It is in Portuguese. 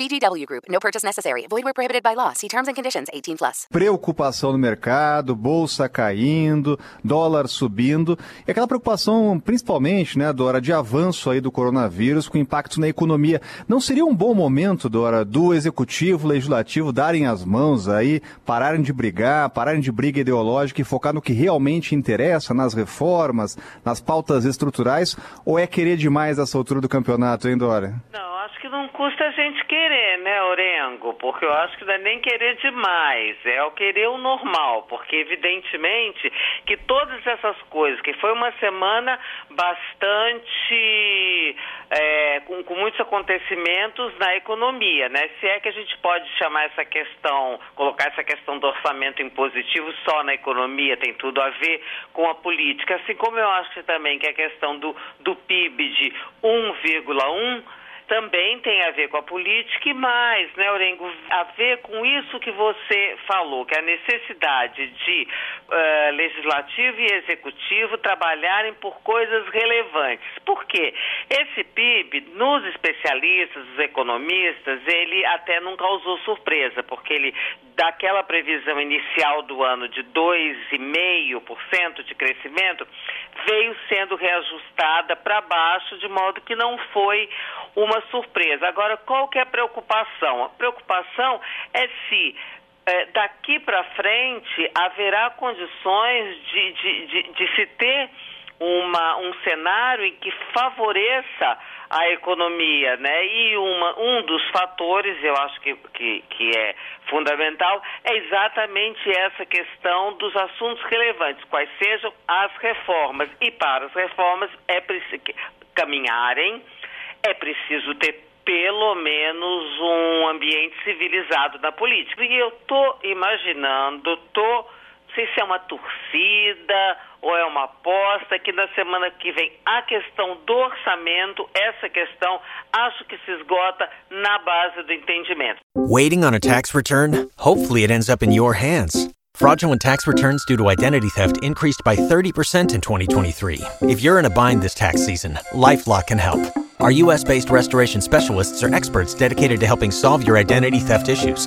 VGW Group. No purchase necessary. Void where prohibited by law. See terms and conditions. 18 plus. Preocupação no mercado, bolsa caindo, dólar subindo e aquela preocupação, principalmente, né, Dora, de avanço aí do coronavírus com impacto na economia. Não seria um bom momento, Dora, do executivo, legislativo darem as mãos aí, pararem de brigar, pararem de briga ideológica e focar no que realmente interessa, nas reformas, nas pautas estruturais, ou é querer demais essa altura do campeonato, hein, Dora? Não, que não custa a gente querer, né, Orengo? Porque eu acho que não é nem querer demais, é o querer o normal, porque evidentemente que todas essas coisas, que foi uma semana bastante é, com, com muitos acontecimentos na economia, né? Se é que a gente pode chamar essa questão, colocar essa questão do orçamento impositivo só na economia, tem tudo a ver com a política, assim como eu acho também que a questão do, do PIB de 1,1 também tem a ver com a política e mais, né, Orengo, a ver com isso que você falou, que é a necessidade de uh, legislativo e executivo trabalharem por coisas relevantes. Por quê? Esse PIB, nos especialistas, os economistas, ele até não causou surpresa, porque ele, daquela previsão inicial do ano de 2,5% de crescimento, veio sendo reajustada para baixo, de modo que não foi uma surpresa. Agora, qual que é a preocupação? A preocupação é se é, daqui para frente haverá condições de, de, de, de se ter uma, um cenário em que favoreça a economia, né? E uma, um dos fatores, eu acho que, que, que é fundamental, é exatamente essa questão dos assuntos relevantes, quais sejam as reformas. E para as reformas é preciso caminharem, é preciso ter pelo menos um ambiente civilizado na política. E eu estou imaginando, tô, sei se é uma torcida ou é uma aposta, que na semana que vem a questão do orçamento, essa questão, acho que se esgota na base do entendimento. Waiting on a tax return? Hopefully it ends up in your hands. Fraudulent tax returns due to identity theft increased by 30% in 2023. If you're in a bind this tax season, LifeLock can help. Our US based restoration specialists are experts dedicated to helping solve your identity theft issues.